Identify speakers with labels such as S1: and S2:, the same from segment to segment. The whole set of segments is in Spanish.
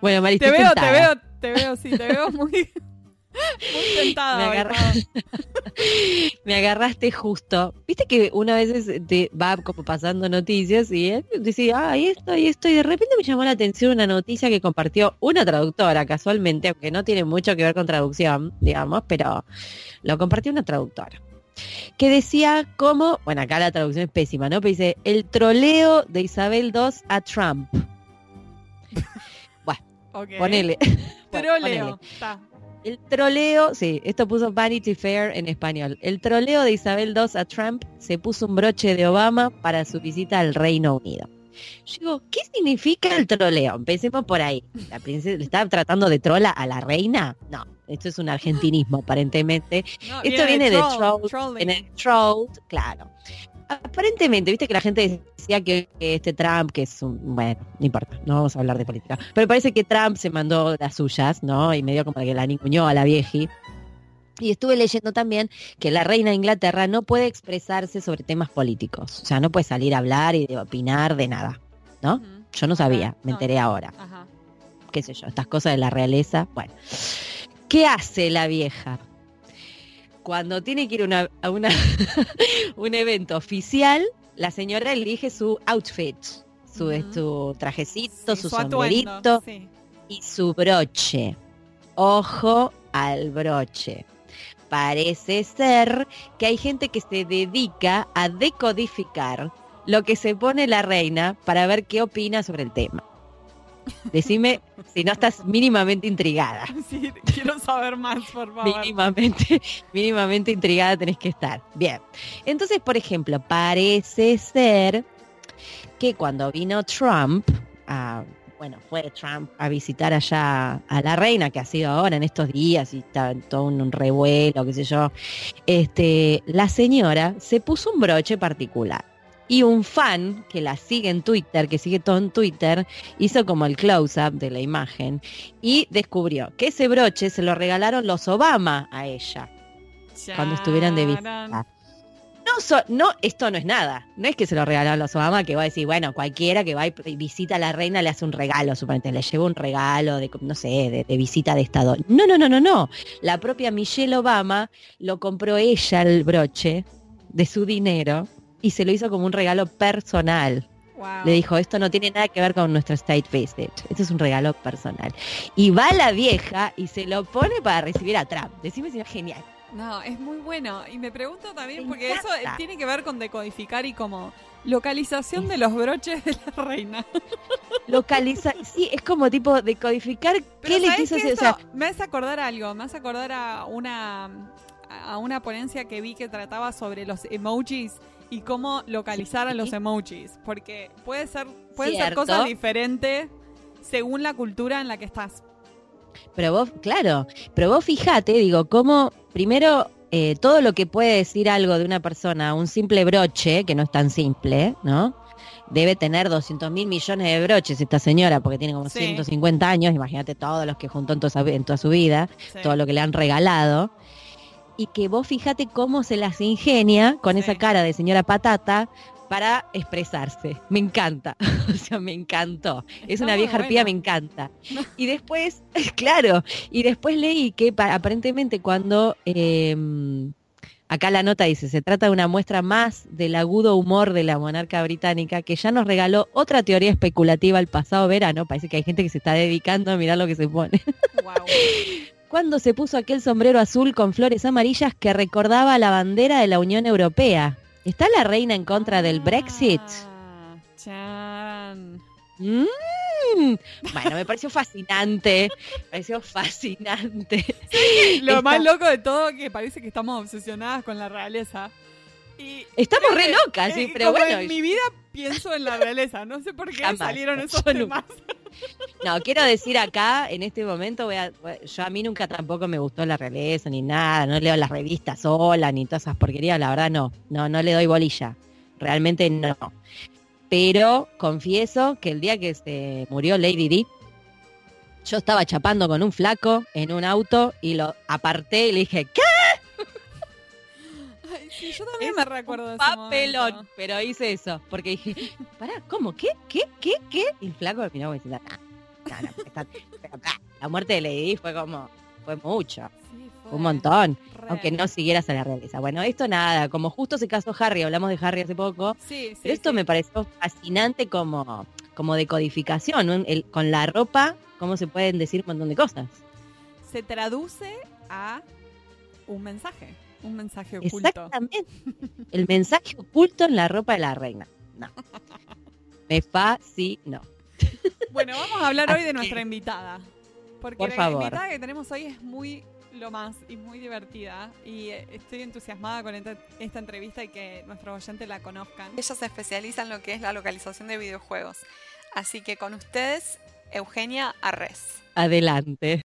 S1: Bueno, Mari,
S2: Te veo, te veo, te veo, sí, te veo muy, muy tentada.
S1: Me agarra- agarraste justo. Viste que una vez te va como pasando noticias y él decía, ah, y esto, y esto, y de repente me llamó la atención una noticia que compartió una traductora casualmente, aunque no tiene mucho que ver con traducción, digamos, pero lo compartió una traductora. Que decía como, bueno, acá la traducción es pésima, ¿no? Pero dice, el troleo de Isabel II a Trump.
S2: Ok.
S1: Ponele. Bueno,
S2: Troleo.
S1: ponele.
S2: Está.
S1: El troleo, sí, esto puso Vanity Fair en español. El troleo de Isabel II a Trump se puso un broche de Obama para su visita al Reino Unido. Yo digo, ¿qué significa el troleo? Empecemos por ahí. ¿La princesa le estaba tratando de trola a la reina? No, esto es un argentinismo aparentemente.
S2: No,
S1: Esto viene de troll. En el troll, claro. Aparentemente, viste que la gente decía que, que este Trump, que es un, bueno, no importa, no vamos a hablar de política, pero parece que Trump se mandó las suyas, ¿no? Y medio como que la niñó a la vieji. Y estuve leyendo también que la reina de Inglaterra no puede expresarse sobre temas políticos, o sea, no puede salir a hablar y de opinar de nada, ¿no? Yo no sabía,
S2: Ok,
S1: me
S2: no.
S1: enteré ahora,
S2: Ajá.
S1: qué sé yo, estas cosas de la realeza, bueno. ¿Qué hace la vieja? Cuando tiene que ir una- a una, un evento oficial, la señora elige su outfit, su,
S2: Ujú.
S1: su trajecito,
S2: Sí,
S1: su,
S2: atuendo,
S1: sombrerito
S2: sí.
S1: y su broche. Ojo al broche. Parece ser que hay gente que se dedica a decodificar lo que se pone la reina para ver qué opina sobre el tema. Decime si no estás mínimamente intrigada.
S2: Sí, quiero saber más, por favor.
S1: Mínimamente, mínimamente intrigada tenés que estar. Bien. Entonces, por ejemplo, parece ser que cuando vino Trump, a, bueno, fue Trump a visitar allá a la reina, que ha sido ahora en estos días, y está en todo un, un revuelo, qué sé yo, este, la señora se puso un broche particular. Y un fan que la sigue en Twitter, que sigue todo en Twitter, hizo como el close-up de la imagen y descubrió que ese broche se lo regalaron los Obama a ella cuando estuvieran de visita. No, so- no, esto no es nada. No es que se lo regalaron los Obama, que va a decir, bueno, cualquiera que va y visita a la reina le hace un regalo, suponete, le lleva un regalo de, no sé, de, de visita de Estado. No, no, no, no, no. La propia Michelle Obama lo compró ella el broche de su dinero y se lo hizo como un regalo personal.
S2: Wow.
S1: Le dijo, esto no tiene nada que ver con nuestro state visit. Esto es un regalo personal. Y va la vieja y se lo pone para recibir a Trump. Decime si no es genial.
S2: No, es muy bueno. Y me pregunto también,
S1: Me
S2: porque eso
S1: encanta.
S2: eh, tiene que ver con decodificar y como localización de los broches de la reina.
S1: Localiza, sí, es como tipo de codificar
S2: Pero
S1: qué le
S2: ¿sabés
S1: quiso hacer. O sea,
S2: me hace acordar algo, me hace acordar a una a una ponencia que vi que trataba sobre los emojis y cómo localizar a los emojis, porque puede ser pueden ser
S1: Cierto.
S2: cosas diferentes según la cultura en la que estás.
S1: pero vos, claro, pero vos fijate, digo, cómo primero eh, todo lo que puede decir algo de una persona, un simple broche, que no es tan simple, ¿no? Debe tener 200 mil millones de broches esta señora, porque tiene como
S2: Sí.
S1: 150 años, imagínate todos los que juntó en toda, su- en toda su vida.
S2: Sí.
S1: todo lo que le han regalado. Y que vos fíjate cómo se las ingenia con
S2: Sí.
S1: esa cara de señora patata para expresarse. Me encanta. o sea, me encantó. es una vieja arpía, me encanta. Y después, claro, y después leí que pa- aparentemente cuando eh, acá la nota dice, se trata de una muestra más del agudo humor de la monarca británica que ya nos regaló otra teoría especulativa el pasado verano. Parece que hay gente que se está dedicando a mirar lo que se pone. cuando se puso aquel sombrero azul con flores amarillas que recordaba la bandera de la Unión Europea. ¿Está la reina en contra del Brexit?
S2: Ah, chan.
S1: Mm. Bueno, me pareció fascinante. Me pareció fascinante.
S2: Lo
S1: Esta-
S2: más loco de todo que parece que estamos obsesionadas con la realeza. Y
S1: Estamos re
S2: que,
S1: locas, sí,
S2: eh,
S1: pero
S2: como
S1: bueno.
S2: en mi vida pienso en la realeza. No sé por qué
S1: Jamás.
S2: salieron esos
S1: Yo
S2: temas.
S1: No, quiero decir acá, en este momento, yo a mí nunca tampoco me gustó la realeza ni nada, no leo las revistas sola ni todas esas porquerías, la verdad no, no, no le doy bolilla, realmente no. Pero confieso que el día que se murió Lady Di, yo estaba chapando con un flaco en un auto y lo aparté y le dije, ¿qué?
S2: Sí, yo también
S1: Es
S2: me recuerdo de
S1: Papelón,
S2: momento.
S1: pero hice eso, porque dije, pará, ¿cómo? ¿Qué? ¿Qué? ¿Qué? ¿Qué? Y el flaco me miró como diciendo, "Ah, no, no, no, está,
S3: la muerte de Lady fue como, fue mucho,
S2: Sí, fue
S3: un montón, aunque no siguieras a la realeza. Bueno, esto nada, como justo se casó Harry, hablamos de Harry hace poco,
S2: Sí,
S3: pero esto me pareció fascinante como, como de codificación, ¿no? El- con la ropa, cómo se pueden decir un montón de cosas.
S2: Se traduce a un mensaje, un mensaje oculto.
S3: Exactamente. El mensaje oculto en la ropa de la reina. No. Me fascinó.
S2: Bueno, vamos a hablar hoy de nuestra invitada. Porque
S3: Por
S2: la
S3: favor.
S2: invitada que tenemos hoy es muy lo más y muy divertida. Y eh, estoy entusiasmada con esta, esta entrevista y que nuestros oyentes la conozcan.
S4: Ella se especializa en lo que es la localización de videojuegos. Así que con ustedes, Eugenia Arres.
S3: Adelante.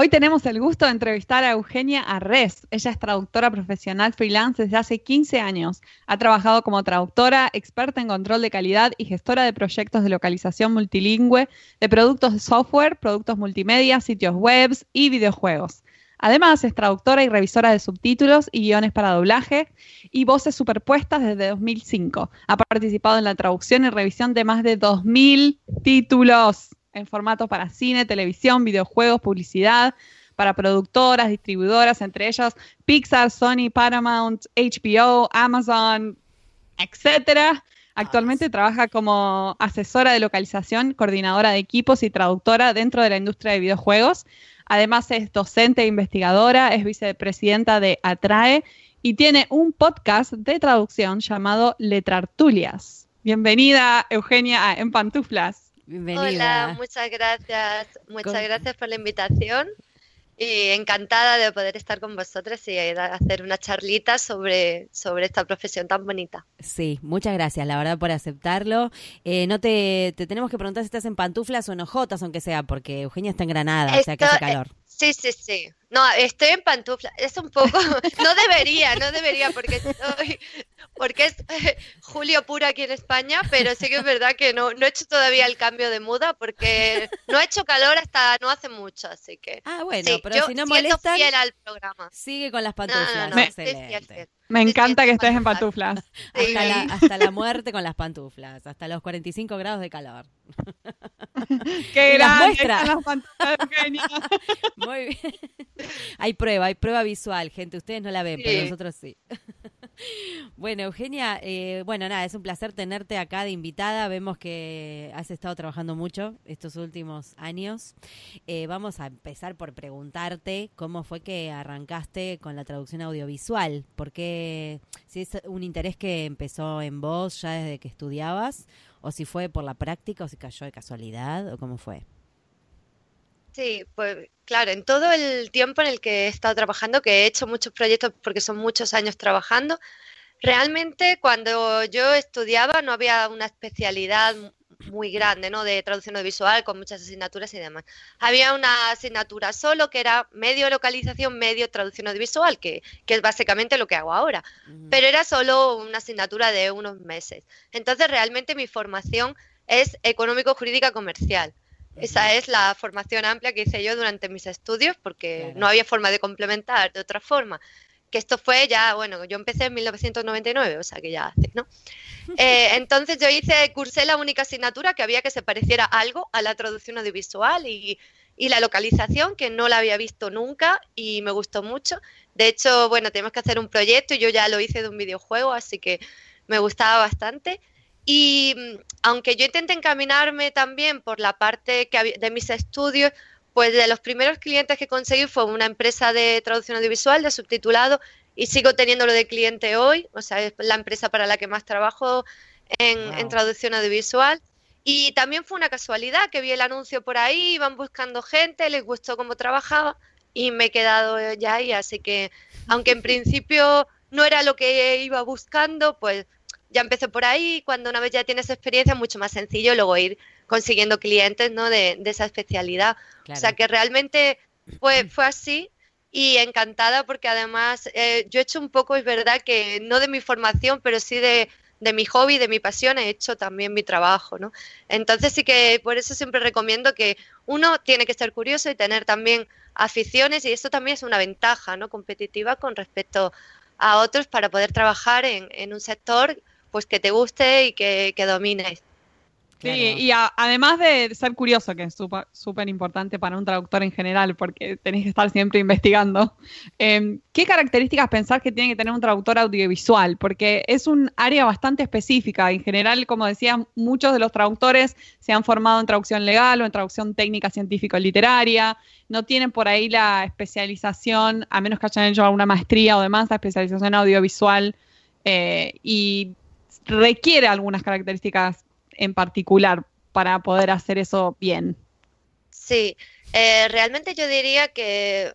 S2: Hoy tenemos el gusto de entrevistar a Eugenia Arres. Ella es traductora profesional freelance desde hace 15 años. Ha trabajado como traductora, experta en control de calidad y gestora de proyectos de localización multilingüe de productos de software, productos multimedia, sitios web y videojuegos. Además, es traductora y revisora de subtítulos y guiones para doblaje y voces superpuestas desde 2005. Ha participado en la traducción y revisión de más de 2.000 títulos en formato para cine, televisión, videojuegos, publicidad, para productoras, distribuidoras, entre ellas Pixar, Sony, Paramount, HBO, Amazon, etcétera. Actualmente trabaja como asesora de localización, coordinadora de equipos y traductora dentro de la industria de videojuegos. Además es docente e investigadora, es vicepresidenta de Atrae y tiene un podcast de traducción llamado Letrartulias. Bienvenida, Eugenia, a En Pantuflas.
S3: Bienvenida.
S5: Hola, muchas gracias. Muchas
S3: Con-
S5: gracias por la invitación y encantada de poder estar con vosotros y hacer una charlita sobre, sobre esta profesión tan bonita.
S3: Sí, muchas gracias, la verdad, por aceptarlo. Eh, no te, te tenemos que preguntar si estás en pantuflas o en ojotas, aunque sea, porque Eugenia está en Granada, o sea que hace
S5: eh,
S3: calor.
S5: Sí, sí, sí. No, estoy en pantufla. Es un poco, no debería, no debería porque estoy, porque es julio puro aquí en España, pero sí que es verdad que no, no he hecho todavía el cambio de muda porque no ha hecho calor hasta no hace mucho, así que.
S3: Ah, bueno,
S5: sí,
S3: pero
S5: yo
S3: si no
S5: fiel al programa.
S3: sigue con las
S5: No, no,
S3: pantuflas.
S5: no,
S2: Me-
S3: Excelente.
S2: Me
S5: Sí,
S2: encanta que estés en
S5: pantuflas.
S3: Hasta, la, hasta la muerte con las pantuflas, hasta los 45 grados de calor.
S2: ¡Qué
S3: Y las
S2: grande las pantuflas, Eugenia!
S3: Muy bien. Hay prueba, hay prueba visual, gente. Ustedes no la ven, pero nosotros sí. Bueno, Eugenia, eh, bueno, nada, es un placer tenerte acá de invitada. Vemos que has estado trabajando mucho estos últimos años. Eh, vamos a empezar por preguntarte cómo fue que arrancaste con la traducción audiovisual. ¿Por qué? Si es un interés que empezó en vos ya desde que estudiabas, o si fue por la práctica, o si cayó de casualidad, o cómo fue.
S5: Sí, pues claro, en todo el tiempo en el que he estado trabajando, que he hecho muchos proyectos porque son muchos años trabajando, realmente cuando yo estudiaba no había una especialidad mu- muy grande, ¿no? De traducción audiovisual con muchas asignaturas y demás. Había una asignatura solo que era medio localización, medio traducción audiovisual, que, que es básicamente lo que hago ahora pero era solo una asignatura de unos meses. Entonces, realmente mi formación es económico-jurídica comercial. Esa es la formación amplia que hice yo durante mis estudios porque
S3: Claro.
S5: no había forma de complementar de otra forma. Que esto fue ya, bueno, yo empecé en 1999, o sea que ya hace, ¿no? Eh, entonces yo hice, cursé la única asignatura que había que se pareciera algo a la traducción audiovisual y, y la localización, que no la había visto nunca y me gustó mucho. De hecho, bueno, tenemos que hacer un proyecto y yo ya lo hice de un videojuego, así que me gustaba bastante. Y mm, aunque yo intenté encaminarme también por la parte que de mis estudios, pues de los primeros clientes que conseguí fue una empresa de traducción audiovisual, de subtitulado, y sigo teniéndolo de cliente hoy, o sea, es la empresa para la que más trabajo en, en traducción audiovisual. Y también fue una casualidad que vi el anuncio por ahí, iban buscando gente, les gustó cómo trabajaba y me he quedado ya ahí. Así que, aunque en principio no era lo que iba buscando, pues ya empecé por ahí. Cuando una vez ya tienes experiencia, es mucho más sencillo luego ir consiguiendo clientes ¿no? de, de esa especialidad. O sea que realmente fue, fue así y encantada porque además eh, yo he hecho un poco, es verdad que no de mi formación, pero sí de, de mi hobby, de mi pasión, he hecho también mi trabajo, ¿no? Entonces sí que por eso siempre recomiendo que uno tiene que ser curioso y tener también aficiones y eso también es una ventaja, ¿no? Competitiva con respecto a otros para poder trabajar en, en un sector pues que te guste y que, que domines.
S2: Sí,
S3: Claro.
S2: y a- además de ser curioso, que es súper importante para un traductor en general, porque tenés que estar siempre investigando, eh, ¿qué características pensás que tiene que tener un traductor audiovisual? Porque es un área bastante específica. En general, como decía, muchos de los traductores se han formado en traducción legal o en traducción técnica científico-literaria, no tienen por ahí la especialización, a menos que hayan hecho alguna maestría o demás, la especialización audiovisual, eh, y requiere algunas características en particular para poder hacer eso bien.
S5: Sí, eh, realmente yo diría que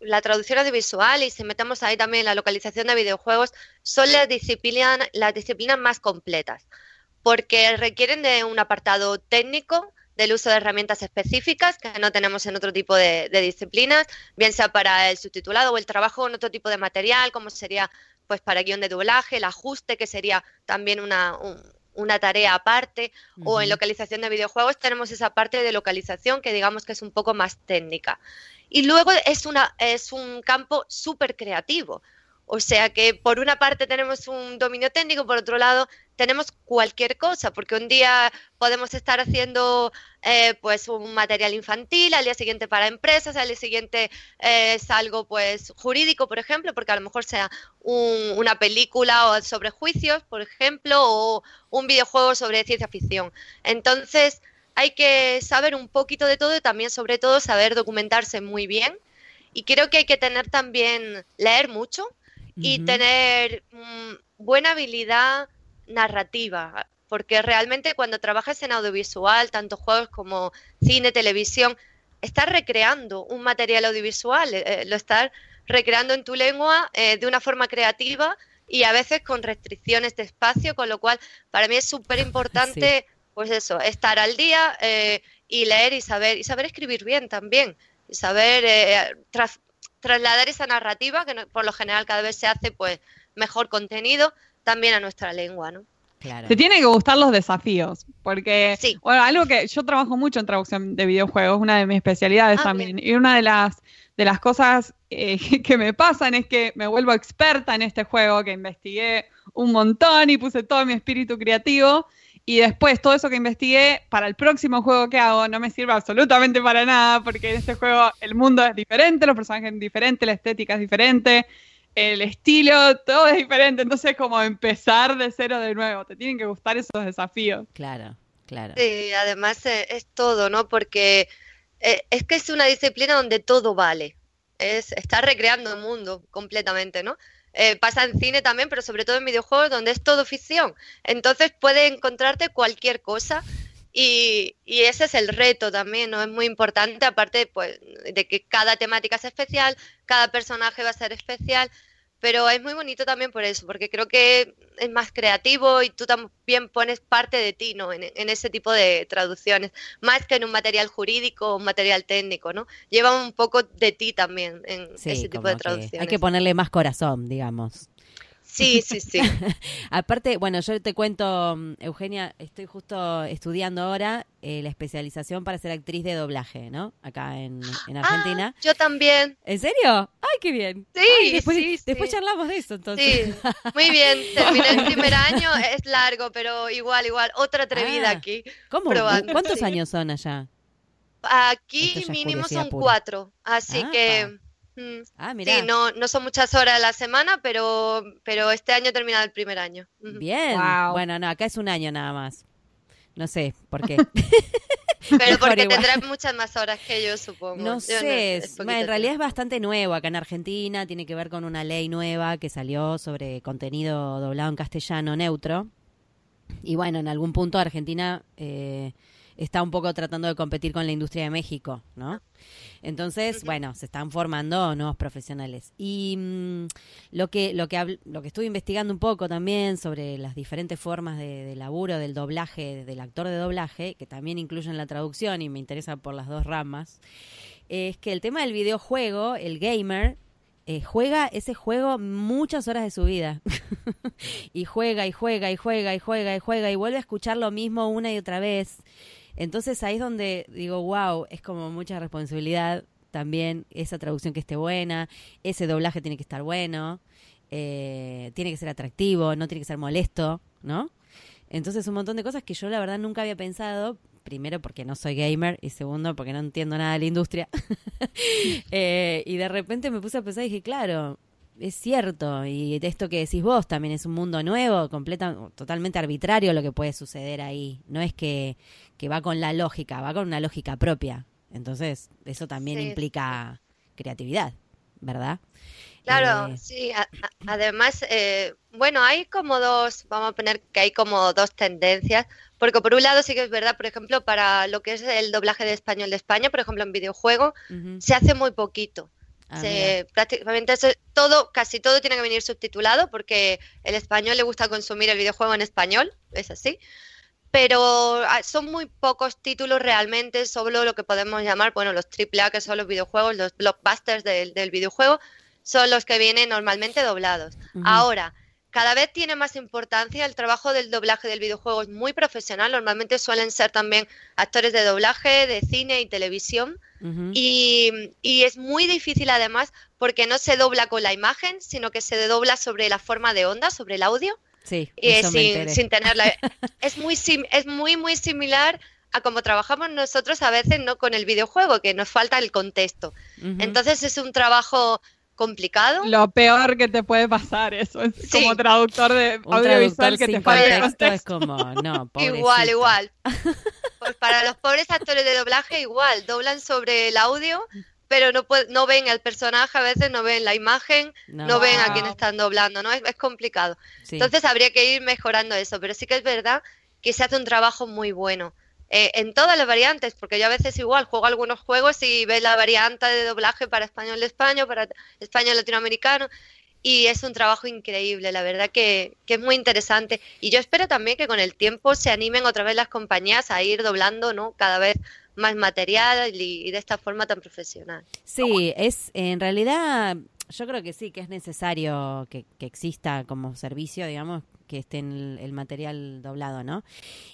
S5: la traducción audiovisual y si metemos ahí también la localización de videojuegos son las disciplinas, las disciplinas más completas porque requieren de un apartado técnico del uso de herramientas específicas que no tenemos en otro tipo de, de disciplinas, bien sea para el subtitulado o el trabajo en otro tipo de material, como sería pues para guion de doblaje, el ajuste, que sería también una, un- una tarea aparte, o en localización de videojuegos tenemos esa parte de localización que digamos que es un poco más técnica. Y luego es, una, es un campo súper creativo. O sea que por una parte tenemos un dominio técnico, por otro lado tenemos cualquier cosa, porque un día podemos estar haciendo eh, pues un material infantil, al día siguiente para empresas, al día siguiente eh, es algo pues jurídico, por ejemplo, porque a lo mejor sea un- una película o sobre juicios, por ejemplo, o un videojuego sobre ciencia ficción. Entonces hay que saber un poquito de todo y también sobre todo saber documentarse muy bien. Y creo que hay que tener también, leer mucho y tener mm, buena habilidad narrativa, porque realmente cuando trabajas en audiovisual, tanto juegos como cine, televisión, estás recreando un material audiovisual, eh, eh, lo estás recreando en tu lengua eh, de una forma creativa y a veces con restricciones de espacio, con lo cual para mí es súper importante, pues eso, estar al día eh, y leer y saber, y saber escribir bien también, y saber eh, trasladar esa narrativa, que por lo general cada vez se hace pues mejor contenido, también a nuestra lengua, ¿no?
S3: Claro.
S2: Te tienen que gustar los desafíos, porque,
S5: Sí.
S2: bueno, algo que yo trabajo mucho en traducción de videojuegos, una de mis especialidades
S5: Ah,
S2: también, y una de las, de las cosas eh, que me pasan es que me vuelvo experta en este juego, que investigué un montón y puse todo mi espíritu creativo, y después todo eso que investigué para el próximo juego que hago no me sirve absolutamente para nada, porque en este juego el mundo es diferente, los personajes son diferentes, la estética es diferente, el estilo, todo es diferente, entonces como empezar de cero de nuevo, te tienen que gustar esos desafíos.
S3: Claro, claro.
S5: Sí, además eh, es todo, ¿no? Porque eh, es que es una disciplina donde todo vale. Es estar recreando el mundo completamente, ¿no? Eh, pasa en cine también, pero sobre todo en videojuegos donde es todo ficción. Entonces puedes encontrarte cualquier cosa y, y ese es el reto también, ¿no? Es muy importante, aparte pues, de que cada temática es especial, cada personaje va a ser especial, pero es muy bonito también por eso, porque creo que es más creativo y tú también pones parte de ti, ¿no? En, en ese tipo de traducciones, más que en un material jurídico o un material técnico, ¿no? Lleva un poco de ti también en
S3: Sí,
S5: ese tipo de traducciones.
S3: hay que ponerle más corazón, digamos.
S5: Sí, sí, sí.
S3: Aparte, bueno, yo te cuento, mm, Eugenia, estoy justo estudiando ahora eh, la especialización para ser actriz de doblaje, ¿no? Acá en, en Argentina.
S5: Ah, yo también.
S3: ¿En serio? ¡Ay, qué bien!
S5: Sí,
S3: Ay, después,
S5: sí, sí.
S3: después charlamos de eso, entonces.
S5: Sí, muy bien. Terminé el primer año, es largo, pero igual, igual. Otra atrevida
S3: Ah,
S5: aquí.
S3: ¿Cómo?
S5: probando,
S3: ¿Cuántos
S5: sí.
S3: años son allá?
S5: Aquí mínimo son
S3: pura.
S5: cuatro, así
S3: Ah,
S5: que...
S3: Ah, mira.
S5: Sí, no, no son muchas horas a la semana, pero, pero este año he terminado el primer año.
S3: Bien.
S2: Wow.
S3: Bueno, no, acá es un año nada más. No sé por qué.
S5: Pero porque
S3: igual.
S5: tendrás muchas más horas que yo, supongo.
S3: No
S5: Yo
S3: sé, en realidad es bastante nuevo acá en Argentina, tiene que ver con una ley nueva que salió sobre contenido doblado en castellano neutro. Y bueno, en algún punto Argentina eh, está un poco tratando de competir con la industria de México, ¿no? Entonces, bueno, se están formando nuevos profesionales. Y mm, lo que lo que lo que estuve investigando un poco también sobre las diferentes formas de, de laburo del doblaje, del actor de doblaje, que también incluyen la traducción y me interesa por las dos ramas, es que el tema del videojuego, el gamer, eh, juega ese juego muchas horas de su vida. y juega y juega y juega y juega y juega y vuelve a escuchar lo mismo una y otra vez. Entonces ahí es donde digo, wow, es como mucha responsabilidad también esa traducción que esté buena, ese doblaje tiene que estar bueno. eh, tiene que ser atractivo, no tiene que ser molesto, ¿no? Entonces un montón de cosas que yo la verdad nunca había pensado, primero porque no soy gamer y segundo porque no entiendo nada de la industria. Eh, y de repente me puse a pensar y dije, claro, es cierto, y esto que decís vos también es un mundo nuevo, completa, totalmente arbitrario lo que puede suceder ahí. No es que, que va con la lógica, va con una lógica propia. Entonces, eso también
S5: Sí.
S3: implica creatividad, ¿verdad?
S5: Claro,
S3: Eh,
S5: sí. a- a- además, eh, bueno, hay como dos, vamos a poner que hay como dos tendencias, porque por un lado sí que es verdad, por ejemplo, para lo que es el doblaje de español de España, por ejemplo, en videojuego, se hace muy poquito.
S3: Ah,
S5: Se- prácticamente se- todo, casi todo tiene que venir subtitulado porque el español le gusta consumir el videojuego en español, es así. Pero ah, son muy pocos títulos realmente, solo lo que podemos llamar, bueno, los AAA, que son los videojuegos, los blockbusters del, del videojuego, son los que vienen normalmente doblados. Ahora, cada vez tiene más importancia el trabajo del doblaje del videojuego, es muy profesional, normalmente suelen ser también actores de doblaje, de cine y televisión. Y es muy difícil además porque no se dobla con la imagen, sino que se dobla sobre la forma de onda, sobre el audio,
S3: Sí,
S5: y
S3: eso me
S5: sin,
S3: enteré.
S5: sin tenerla. es muy sim- es muy muy similar a como trabajamos nosotros a veces no con el videojuego, que nos falta el contexto. Entonces es un trabajo complicado.
S2: Lo peor que te puede pasar eso es
S5: Sí.
S2: como traductor de
S3: un
S2: audiovisual
S3: traductor
S2: que
S3: sin
S2: te falta el
S3: contexto es como, no.
S5: Igual, igual. Pues para los pobres actores de doblaje igual, doblan sobre el audio, pero no pue- no ven al personaje, a veces no ven la imagen, no, ven a quién están doblando, ¿no? Es, es complicado.
S3: Sí.
S5: Entonces habría que ir mejorando eso, pero sí que es verdad que se hace un trabajo muy bueno. eh, en todas las variantes, porque yo a veces igual juego algunos juegos y ves la variante de doblaje para español de España, para español latinoamericano, y es un trabajo increíble, la verdad que, que es muy interesante. Y yo espero también que con el tiempo se animen otra vez las compañías a ir doblando ¿no? cada vez más material y, y de esta forma tan profesional.
S3: Sí, es en realidad yo creo que sí, que es necesario que, que exista como servicio, digamos, que esté en el, el material doblado, ¿no?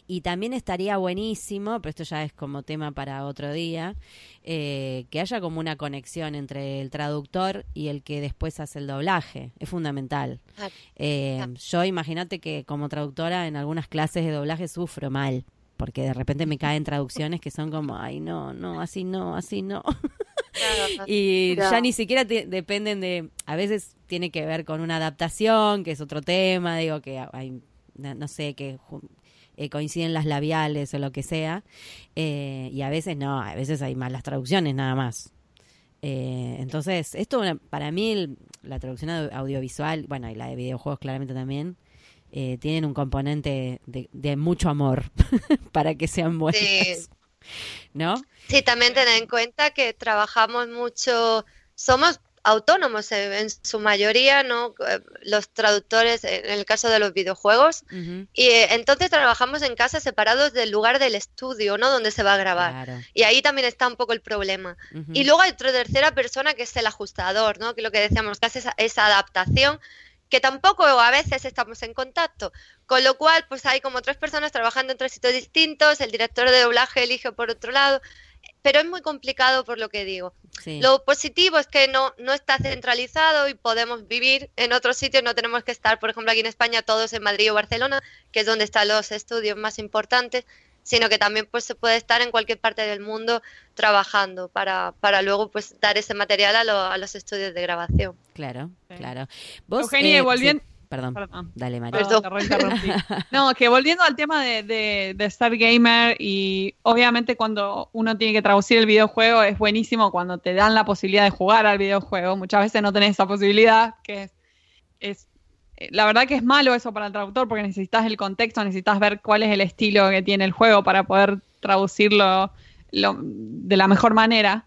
S3: Y también estaría buenísimo, pero esto ya es como tema para otro día, eh, que haya como una conexión entre el traductor y el que después hace el doblaje. Es fundamental.
S5: Claro.
S3: Eh,
S5: Claro.
S3: yo imagínate que como traductora en algunas clases de doblaje sufro mal. Porque de repente me caen traducciones que son como, ay, no, no, así no, así no. Y
S5: Ya.
S3: ya ni siquiera te- dependen de, a veces tiene que ver con una adaptación, que es otro tema, digo que hay, no sé, que eh, coinciden las labiales o lo que sea, eh, y a veces no, a veces hay malas traducciones nada más. Eh, entonces, esto para mí, la traducción au- audiovisual, bueno, y la de videojuegos claramente también, eh, tienen un componente de, de mucho amor para que sean buenas,
S5: Sí.
S3: ¿no?
S5: Sí, también tener en cuenta que trabajamos mucho, somos autónomos en, su mayoría, ¿no? Eh, Los traductores, en el caso de los videojuegos, y eh, entonces trabajamos en casa separados del lugar del estudio, ¿no? Donde se va a grabar.
S3: Claro.
S5: Y ahí también está un poco el problema. Y luego hay otra tercera persona que es el ajustador, ¿no? Que lo que decíamos, que hace esa, esa adaptación, que tampoco a veces estamos en contacto. Con lo cual, pues hay como tres personas trabajando en tres sitios distintos, el director de doblaje elige por otro lado, pero es muy complicado por lo que digo.
S3: Sí.
S5: Lo positivo es que no, no está centralizado y podemos vivir en otros sitios, no tenemos que estar, por ejemplo, aquí en España, todos en Madrid o Barcelona, que es donde están los estudios más importantes, sino que también pues se puede estar en cualquier parte del mundo trabajando para, para luego pues dar ese material a, lo- a los estudios de grabación.
S3: Claro,
S2: Sí.
S3: claro. Vos,
S2: Eugenia,
S3: eh,
S2: volviendo-
S3: sí, perdón,
S2: Perdón.
S3: dale, María.
S2: No, que volviendo al tema de, de, de ser gamer y obviamente cuando uno tiene que traducir el videojuego es buenísimo cuando te dan la posibilidad de jugar al videojuego. Muchas veces no tenés esa posibilidad, que es, es la verdad que es malo eso para el traductor porque necesitas el contexto, necesitas ver cuál es el estilo que tiene el juego para poder traducirlo lo- de la mejor manera.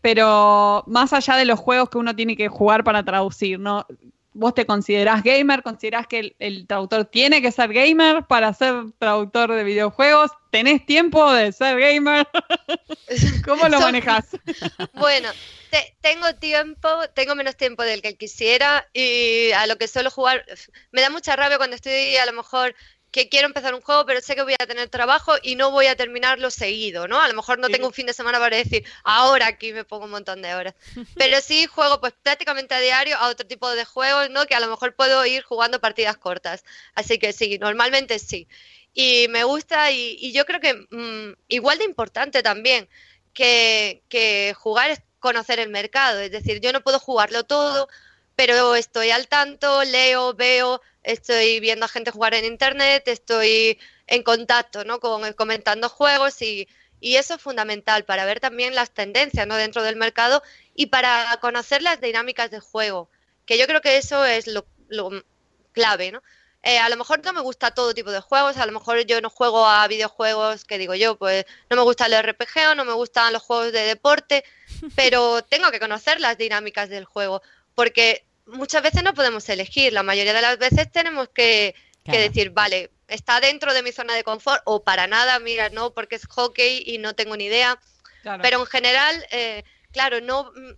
S2: Pero más allá de los juegos que uno tiene que jugar para traducir, ¿no? ¿Vos te considerás gamer? ¿Considerás que el traductor tiene que ser gamer para ser traductor de videojuegos? ¿Tenés tiempo de ser gamer? ¿Cómo lo manejas?
S5: Bueno, te- tengo tiempo, tengo menos tiempo del que quisiera y a lo que suelo jugar, me da mucha rabia cuando estoy a lo mejor que quiero empezar un juego, pero sé que voy a tener trabajo y no voy a terminarlo seguido, ¿no? A lo mejor no tengo un fin de semana para decir, ahora aquí me pongo un montón de horas. Pero sí juego pues prácticamente a diario a otro tipo de juegos, ¿no? Que a lo mejor puedo ir jugando partidas cortas. Así que sí, normalmente sí. Y me gusta y, yo creo que mm, igual de importante también que, que jugar es conocer el mercado. Es decir, yo no puedo jugarlo todo, pero estoy al tanto, leo, veo, estoy viendo a gente jugar en internet, estoy en contacto, ¿no? Con, comentando juegos y, eso es fundamental para ver también las tendencias, ¿no? Dentro del mercado y para conocer las dinámicas de juego, que yo creo que eso es lo, clave, ¿no? Eh, a lo mejor no me gusta todo tipo de juegos, a lo mejor yo no juego a videojuegos, que digo yo, pues no me gusta el RPG o no me gustan los juegos de deporte, pero tengo que conocer las dinámicas del juego, porque muchas veces no podemos elegir, la mayoría de las veces tenemos que, decir, vale, está dentro de mi zona de confort o para nada, mira, no, porque es hockey y no tengo ni idea. Pero en general, eh, claro, no mm,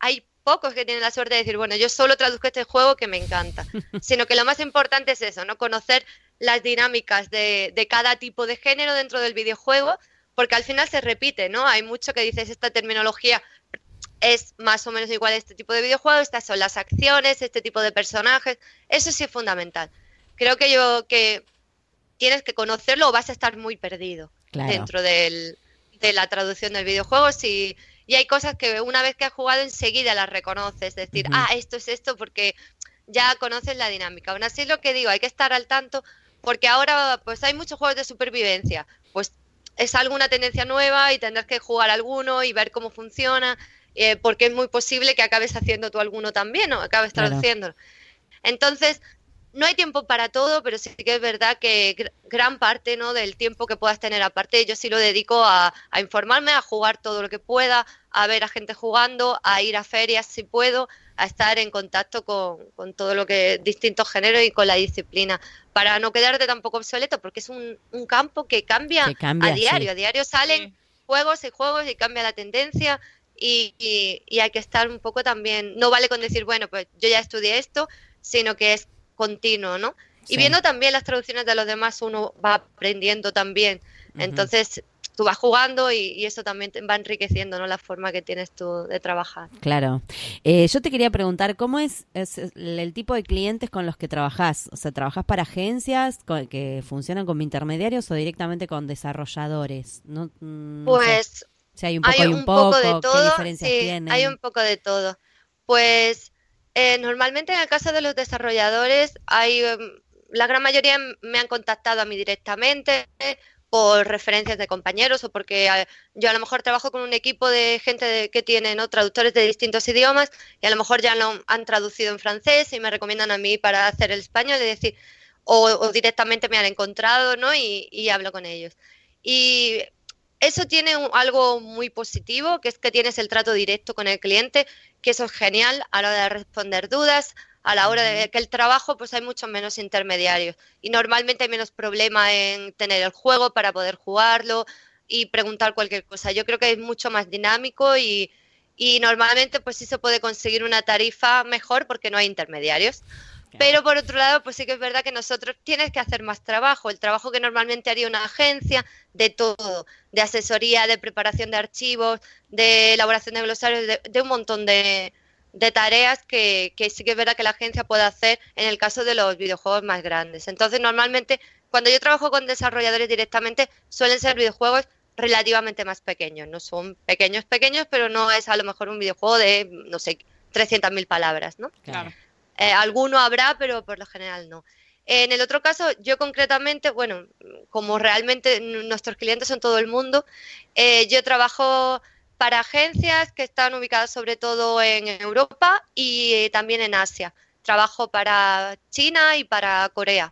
S5: hay pocos que tienen la suerte de decir, bueno, yo solo traduzco este juego que me encanta, sino que lo más importante es eso, ¿no? Conocer las dinámicas de, de cada tipo de género dentro del videojuego, porque al final se repite, ¿no? Hay mucho que dices esta terminología es más o menos igual a este tipo de videojuegos, estas son las acciones, este tipo de personajes, eso sí es fundamental. Creo que yo que tienes que conocerlo o vas a estar muy perdido dentro de la traducción del videojuego y, y, hay cosas que una vez que has jugado enseguida las reconoces, es decir, ah, esto es esto porque ya conoces la dinámica. Aún así lo que digo, hay que estar al tanto porque ahora pues hay muchos juegos de supervivencia, pues es alguna tendencia nueva y tendrás que jugar alguno y ver cómo funciona. Eh, porque es muy posible que acabes haciendo tú alguno también o acabes traduciendo. Entonces, no hay tiempo para todo, pero sí que es verdad que gran parte ¿no? del tiempo que puedas tener aparte, yo sí lo dedico a, informarme, a jugar todo lo que pueda, a ver a gente jugando, a ir a ferias si puedo, a estar en contacto con, todo lo que distintos géneros y con la disciplina, para no quedarte tampoco obsoleto, porque es un, campo que cambia, a diario, a diario salen juegos y juegos y cambia la tendencia y, hay que estar un poco también, no vale con decir, bueno, pues yo ya estudié esto, sino que es continuo, ¿no? Y viendo también las traducciones de los demás, uno va aprendiendo también. Entonces, tú vas jugando y, eso también va enriqueciendo ¿no? la forma que tienes tú de trabajar.
S3: Claro. Eh, yo te quería preguntar, ¿cómo es, el tipo de clientes con los que trabajas? O sea, ¿trabajas para agencias que funcionan como intermediarios o directamente con desarrolladores? No,
S5: mm, pues
S3: hay un poco, un, poco,
S5: de todo. Hay un poco de todo. Pues eh, normalmente en el caso de los desarrolladores, hay em, la gran mayoría me han contactado a mí directamente por referencias de compañeros o porque eh, yo a lo mejor trabajo con un equipo de gente que tiene traductores de distintos idiomas y a lo mejor ya lo han traducido en francés y me recomiendan a mí para hacer el español, es decir, o, directamente me han encontrado ¿no? y, y hablo con ellos. Y eso tiene algo muy positivo, que es que tienes el trato directo con el cliente, que eso es genial a la hora de responder dudas, a la hora de que el trabajo, pues hay muchos menos intermediarios y normalmente hay menos problema en tener el juego para poder jugarlo y preguntar cualquier cosa. Yo creo que es mucho más dinámico y, y normalmente pues sí se puede conseguir una tarifa mejor porque no hay intermediarios. Pero por otro lado, pues sí que es verdad que nosotros tienes que hacer más trabajo, el trabajo que normalmente haría una agencia, de todo, de asesoría, de preparación de archivos, de elaboración de glosarios, de, un montón de, tareas que, que, sí que es verdad que la agencia puede hacer en el caso de los videojuegos más grandes. Entonces, normalmente, cuando yo trabajo con desarrolladores directamente, suelen ser videojuegos relativamente más pequeños. No son pequeños, pequeños, pero no es a lo mejor un videojuego de, no sé, 300.000 palabras, ¿no? Claro. Eh, alguno habrá, pero por lo general no. En el otro caso, yo concretamente, bueno, como realmente nuestros clientes son todo el mundo, eh, yo trabajo para agencias que están ubicadas sobre todo en Europa y eh, también en Asia. Trabajo para China y para Corea.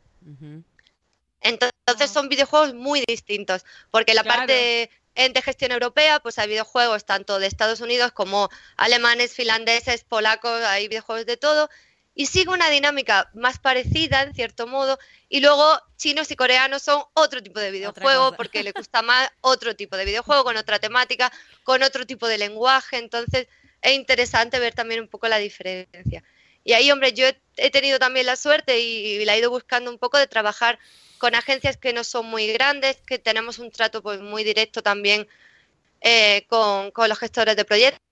S5: Entonces son videojuegos muy distintos, porque la parte de gestión europea, pues hay videojuegos tanto de Estados Unidos como alemanes, finlandeses, polacos, hay videojuegos de todo y sigue una dinámica más parecida, en cierto modo, y luego chinos y coreanos son otro tipo de videojuego porque les gusta más otro tipo de videojuego, con otra temática, con otro tipo de lenguaje, entonces es interesante ver también un poco la diferencia. Y ahí, hombre, yo he, tenido también la suerte y, la he ido buscando un poco de trabajar con agencias que no son muy grandes, que tenemos un trato pues muy directo también eh, con, con los gestores de proyectos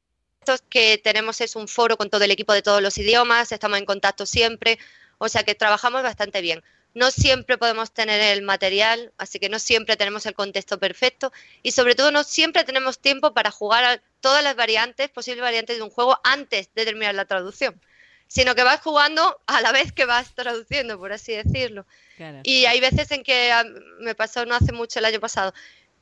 S5: que tenemos es un foro con todo el equipo de todos los idiomas, estamos en contacto siempre, o sea que trabajamos bastante bien. No siempre podemos tener el material, así que no siempre tenemos el contexto perfecto y sobre todo no siempre tenemos tiempo para jugar a todas las variantes, posibles variantes de un juego antes de terminar la traducción, sino que vas jugando a la vez que vas traduciendo, por así decirlo. Y hay veces en que ah, me pasó no hace mucho el año pasado,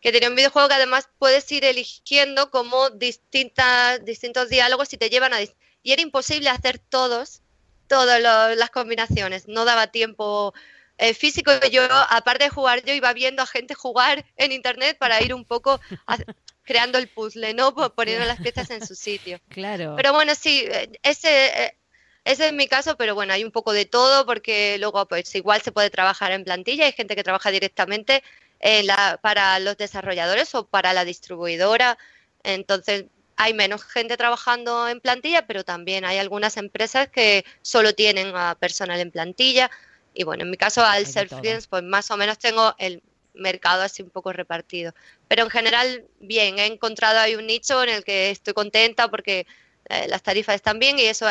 S5: que tenía un videojuego que además puedes ir eligiendo como distintas, distintos diálogos y te llevan a... Y era imposible hacer todos, todas las combinaciones, no daba tiempo eh, físico. Yo, aparte de jugar, yo iba viendo a gente jugar en internet para ir un poco creando el puzzle, ¿no? Poniendo las piezas en su sitio.
S3: Claro.
S5: Pero bueno, sí, eh, ese... Eh, ese es mi caso, pero bueno, hay un poco de todo porque luego pues igual se puede trabajar en plantilla, hay gente que trabaja directamente para los desarrolladores o para la distribuidora. Entonces, hay menos gente trabajando en plantilla, pero también hay algunas empresas que solo tienen a personal en plantilla. Y bueno, en mi caso, al ser freelance, pues más o menos tengo el mercado así un poco repartido. Pero en general, bien, he encontrado ahí un nicho en el que estoy contenta porque eh, las tarifas están bien y eso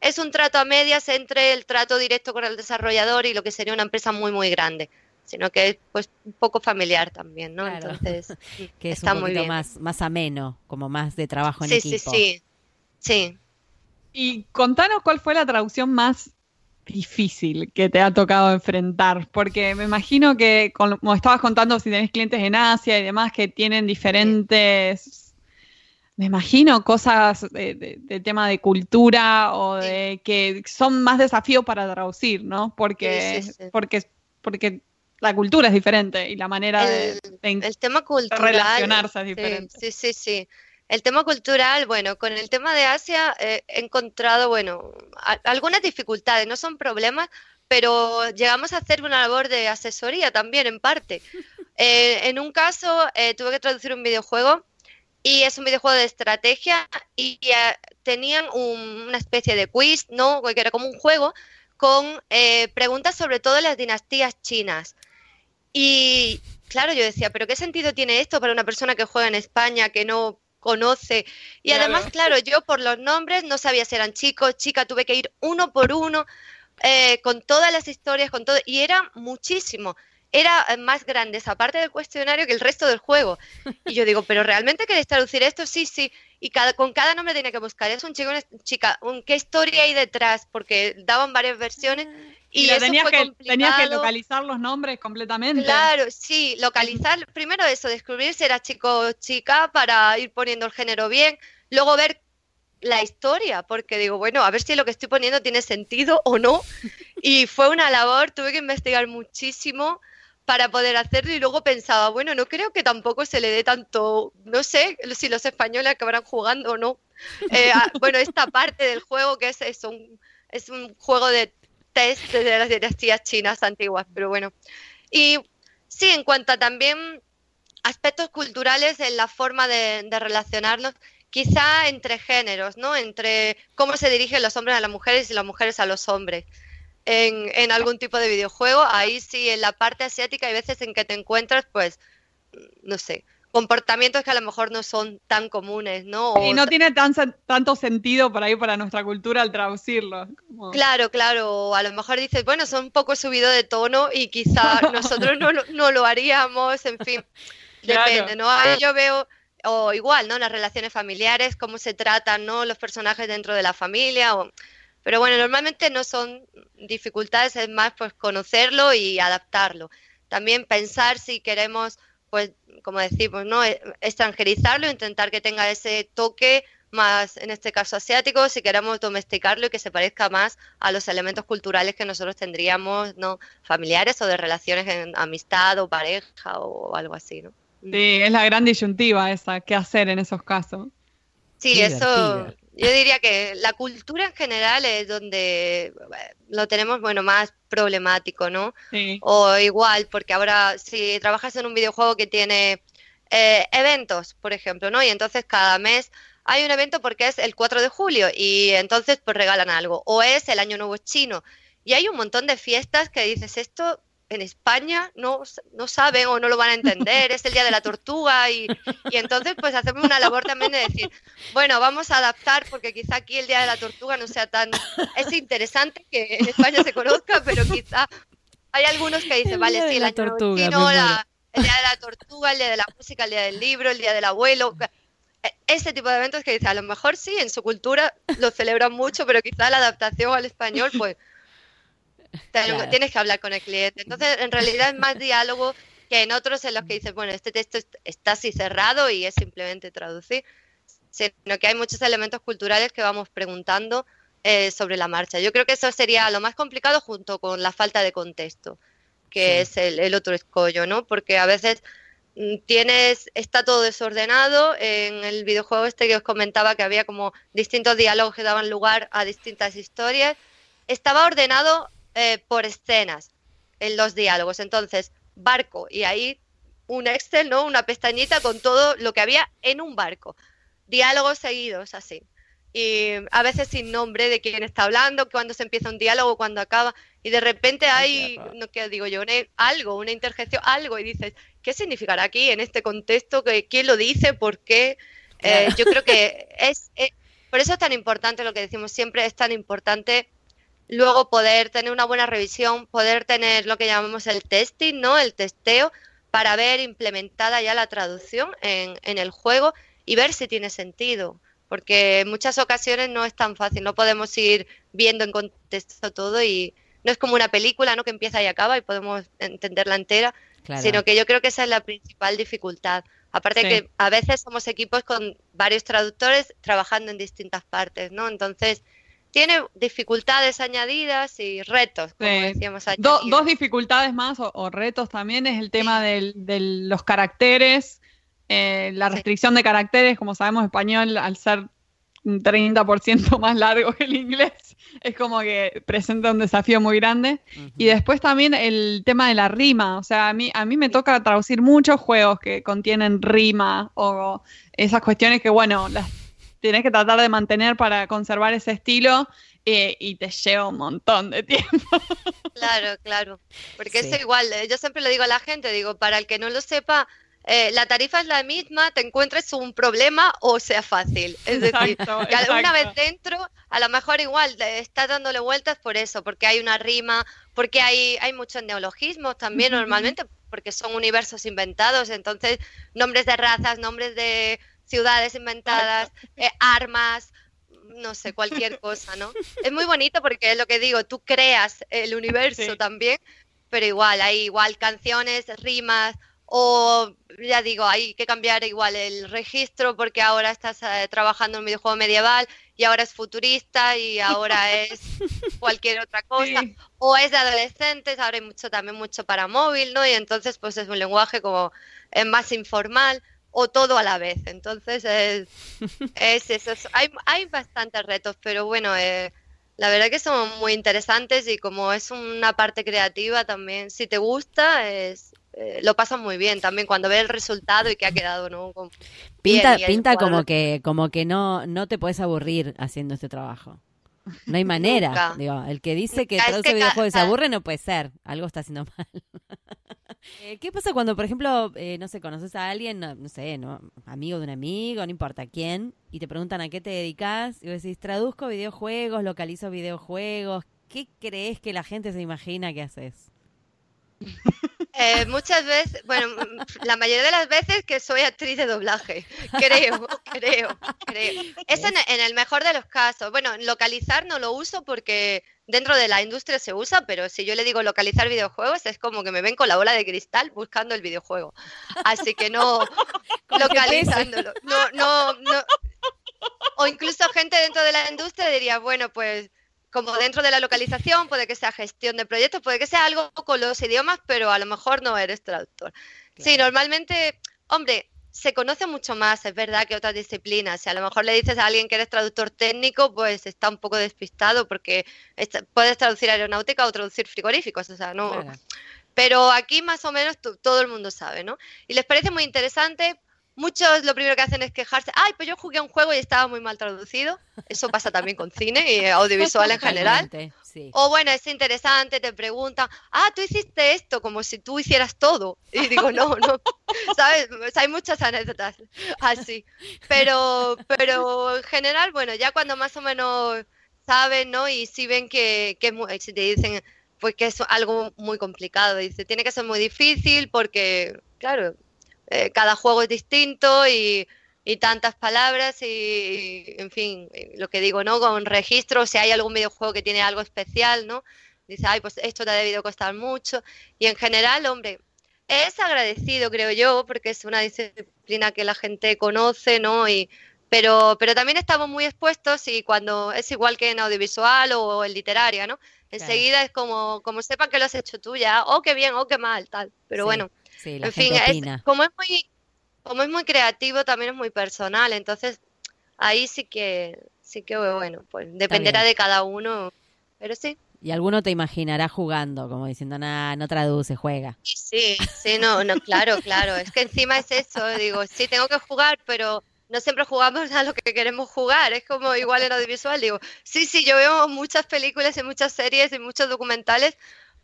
S5: es un trato a medias entre el trato directo con el desarrollador y lo que sería una empresa muy, muy grande sino que es pues un poco familiar también, ¿no? Entonces,
S3: que es está un muy bien. más más ameno, como más de trabajo en equipo.
S5: Sí, sí, sí.
S2: Y contanos cuál fue la traducción más difícil que te ha tocado enfrentar, porque me imagino que, como estabas contando, si tenés clientes en Asia y demás que tienen diferentes, me imagino, cosas de, tema de cultura o de que son más desafíos para traducir, ¿no? Porque, porque, porque la cultura es diferente y la manera de,
S5: el tema cultural,
S2: relacionarse es diferente.
S5: Sí, sí, sí. El tema cultural, bueno, con el tema de Asia eh, he encontrado, bueno, algunas dificultades, no son problemas, pero llegamos a hacer una labor de asesoría también, en parte. Eh, en un caso eh, tuve que traducir un videojuego y es un videojuego de estrategia y tenían una especie de quiz, ¿no? Que era como un juego con preguntas sobre todo las dinastías chinas. Y claro, yo decía, pero ¿qué sentido tiene esto para una persona que juega en España, que no conoce? Y además, claro, yo por los nombres no sabía si eran chicos, chica, tuve que ir uno por uno eh, con todas las historias, con todo, y era muchísimo. Era eh, más grande esa parte del cuestionario que el resto del juego. Y yo digo, ¿pero realmente queréis traducir esto? Sí, sí. Y cada, con cada nombre tenía que buscar, ¿es un chico, una chica? ¿Qué historia hay detrás? Porque daban varias versiones Y,
S2: tenías, que, tenías que localizar los nombres completamente.
S5: Claro, sí, localizar, primero eso, descubrir si era chico o chica para ir poniendo el género bien, luego ver la historia, porque digo, bueno, a ver si lo que estoy poniendo tiene sentido o no. Y fue una labor, tuve que investigar muchísimo para poder hacerlo y luego pensaba, bueno, no creo que tampoco se le dé tanto, no sé si los españoles acabarán jugando o no. Eh, bueno, esta parte del juego que es, es, un, es un juego de test de las dinastías chinas antiguas, pero bueno. Y sí, en cuanto a también aspectos culturales en la forma de, relacionarnos, quizá entre géneros, ¿no? Entre cómo se dirigen los hombres a las mujeres y las mujeres a los hombres. En, en, algún tipo de videojuego, ahí sí, en la parte asiática hay veces en que te encuentras, pues, no sé, comportamientos que a lo mejor no son tan comunes, ¿no?
S2: y no tiene tan, tanto sentido para ir para nuestra cultura al traducirlo.
S5: Claro, claro, a lo mejor dices, bueno, son un poco subido de tono y quizá nosotros no, no, lo haríamos, en fin, depende, ¿no? Ahí yo veo, o igual, ¿no? Las relaciones familiares, cómo se tratan, ¿no? Los personajes dentro de la familia, pero bueno, normalmente no son dificultades, es más pues conocerlo y adaptarlo. También pensar si queremos pues como decimos, ¿no? E, extranjerizarlo, intentar que tenga ese toque más, en este caso asiático, si queremos domesticarlo y que se parezca más a los elementos culturales que nosotros tendríamos, ¿no? Familiares o de relaciones en amistad o pareja o algo así, ¿no?
S2: Sí, es la gran disyuntiva esa, ¿qué hacer en esos casos?
S5: Sí, eso, yo diría que la cultura en general es donde lo tenemos, bueno, más problemático, ¿no? O igual, porque ahora si trabajas en un videojuego que tiene eh, eventos, por ejemplo, ¿no? Y entonces cada mes hay un evento porque es el 4 de julio y entonces pues regalan algo, o es el Año Nuevo Chino. Y hay un montón de fiestas que dices, esto en España no, no saben o no lo van a entender, es el Día de la Tortuga y, y, entonces pues hacemos una labor también de decir, bueno, vamos a adaptar porque quizá aquí el Día de la Tortuga no sea tan... Es interesante que en España se conozca, pero quizá hay algunos que dicen, vale, sí, el año tortuga, chino, la, el Día de la Tortuga, el Día de la Música, el Día del Libro, el Día del Abuelo. E, ese tipo de eventos que dice, a lo mejor sí, en su cultura lo celebran mucho, pero quizá la adaptación al español, pues tienes que hablar con el cliente. Entonces, en realidad es más diálogo que en otros en los que dices, bueno, este texto está así cerrado y es simplemente traducir, sino que hay muchos elementos culturales que vamos preguntando eh, sobre la marcha. Yo creo que eso sería lo más complicado junto con la falta de contexto, que es el, otro escollo, ¿no? Porque a veces mm, tienes, está todo desordenado. En el videojuego este que os comentaba que había como distintos diálogos que daban lugar a distintas historias, estaba ordenado eh, por escenas en los diálogos. Entonces, barco, y ahí un Excel, ¿no? Una pestañita con todo lo que había en un barco. Diálogos seguidos, así. Y a veces sin nombre de quién está hablando, cuándo se empieza un diálogo, cuándo acaba. Y de repente hay, no qué digo yo, algo, una interjección, algo, y dices, ¿qué significará aquí en este contexto? ¿Quién lo dice? ¿Por qué? Eh, yo creo que es, es, por eso es tan importante lo que decimos siempre, es tan importante luego poder tener una buena revisión, poder tener lo que llamamos el testing, ¿no? El testeo para ver implementada ya la traducción en, en el juego y ver si tiene sentido. Porque en muchas ocasiones no es tan fácil, no podemos ir viendo en contexto todo y no es como una película, ¿no? Que empieza y acaba y podemos entenderla entera, sino que yo creo que esa es la principal dificultad. Aparte que a veces somos equipos con varios traductores trabajando en distintas partes, ¿no? Entonces, tiene dificultades añadidas y retos, como decíamos ayer.
S2: dos dificultades más o, retos también es el tema de los caracteres, eh, la restricción de caracteres, como sabemos español al ser un 30% más largo que el inglés, es como que presenta un desafío muy grande. Y después también el tema de la rima, o sea, a mí, a mí me toca traducir muchos juegos que contienen rima o esas cuestiones que, bueno, las tienes que tratar de mantener para conservar ese estilo eh, y te lleva un montón de tiempo.
S5: Claro, claro, porque es igual, eh, yo siempre le digo a la gente, digo, para el que no lo sepa, eh, la tarifa es la misma, te encuentres un problema o sea fácil. Es decir, que alguna vez dentro, a lo mejor igual estás dándole vueltas por eso, porque hay una rima, porque hay, hay muchos neologismos también normalmente, porque son universos inventados, entonces nombres de razas, nombres de ciudades inventadas, eh, armas, no sé, cualquier cosa, ¿no? Es muy bonito porque es lo que digo, tú creas el universo también, pero igual, hay igual canciones, rimas, o ya digo, hay que cambiar igual el registro porque ahora estás eh, trabajando en un videojuego medieval y ahora es futurista y ahora es cualquier otra cosa, o es de adolescentes, ahora hay mucho también mucho para móvil, ¿no? Y entonces pues es un lenguaje como es más informal o todo a la vez. Entonces, es, es eso. hay, hay bastantes retos, pero bueno, eh, la verdad que son muy interesantes y como es una parte creativa también, si te gusta, es, eh, lo pasas muy bien también cuando ves el resultado y que ha quedado no
S3: pinta pinta como que como que no no te puedes aburrir haciendo este trabajo no hay manera digo el que dice que traduce videojuegos se aburre no puede ser algo está haciendo mal Eh, ¿Qué pasa cuando, por ejemplo, eh, no sé, conoces a alguien, no, sé, no, amigo de un amigo, no importa quién, y te preguntan a qué te dedicas, y vos decís, traduzco videojuegos, localizo videojuegos, ¿qué crees que la gente se imagina que haces?
S5: Eh, muchas veces, bueno, la mayoría de las veces que soy actriz de doblaje, creo, creo, creo. Es en, en, el mejor de los casos. Bueno, localizar no lo uso porque dentro de la industria se usa, pero si yo le digo localizar videojuegos, es como que me ven con la bola de cristal buscando el videojuego. Así que no localizándolo. No, no, no. O incluso gente dentro de la industria diría, bueno, pues como dentro de la localización, puede que sea gestión de proyectos, puede que sea algo con los idiomas, pero a lo mejor no eres traductor. Sí, normalmente, hombre, se conoce mucho más, es verdad, que otras disciplinas. Si a lo mejor le dices a alguien que eres traductor técnico, pues está un poco despistado porque puedes traducir aeronáutica o traducir frigoríficos, o sea, no. Pero aquí más o menos todo el mundo sabe, ¿no? Y les parece muy interesante muchos lo primero que hacen es quejarse, ay, pues yo jugué un juego y estaba muy mal traducido. Eso pasa también con cine y audiovisual en general. O bueno, es interesante, te preguntan, ah, tú hiciste esto como si tú hicieras todo. Y digo, no, no, ¿sabes? hay muchas anécdotas así. Pero, pero en general, bueno, ya cuando más o menos saben, ¿no? Y si ven que, que si te dicen, pues que es algo muy complicado, dice, tiene que ser muy difícil porque, claro, eh, cada juego es distinto y, y tantas palabras y, en fin, lo que digo, ¿no? Con registro, si hay algún videojuego que tiene algo especial, ¿no? Dice, ay, pues esto te ha debido costar mucho. Y en general, hombre, es agradecido, creo yo, porque es una disciplina que la gente conoce, ¿no? Y, pero, pero también estamos muy expuestos y cuando es igual que en audiovisual o en literaria, ¿no? Enseguida es como, como sepan que lo has hecho tú ya, o oh, qué bien, o oh, qué mal, tal. Pero bueno, en fin, como es muy como es muy creativo, también es muy personal, entonces ahí sí que, sí que bueno, pues dependerá de cada uno, pero sí.
S3: Y alguno te imaginará jugando, como diciendo, nada, no traduce, juega.
S5: Sí, sí, no, no, claro, claro. Es que encima es eso, digo, sí, tengo que jugar, pero no siempre jugamos a lo que queremos jugar. Es como igual en audiovisual, digo, sí, sí, yo veo muchas películas y muchas series y muchos documentales,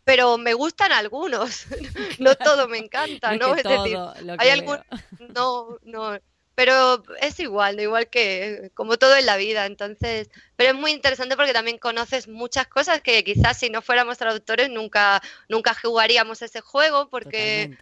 S5: pero me gustan algunos, no todo me encanta, ¿no? Es, decir, hay algún, no, no, pero es igual, igual que como todo en la vida, entonces, pero es muy interesante porque también conoces muchas cosas que quizás si no fuéramos traductores nunca, nunca jugaríamos ese juego porque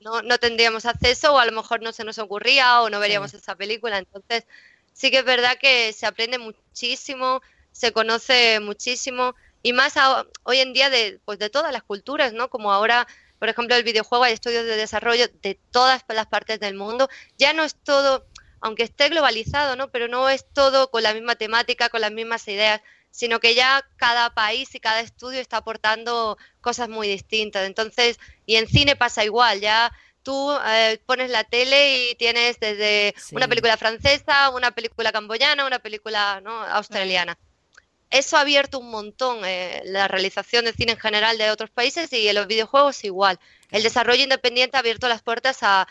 S5: no, no, tendríamos acceso o a lo mejor no se nos ocurría o no veríamos esa película, entonces sí que es verdad que se aprende muchísimo, se conoce muchísimo y más hoy en día de, pues de todas las culturas, ¿no? Como ahora, por ejemplo, el videojuego, hay estudios de desarrollo de todas las partes del mundo. Ya no es todo, aunque esté globalizado, ¿no? Pero no es todo con la misma temática, con las mismas ideas, sino que ya cada país y cada estudio está aportando cosas muy distintas. Entonces, y en cine pasa igual, ya tú eh, pones la tele y tienes desde una película francesa, una película camboyana, una película ¿no? australiana eso ha abierto un montón eh, la realización de cine en general de otros países y en los videojuegos igual. El desarrollo independiente ha abierto las puertas a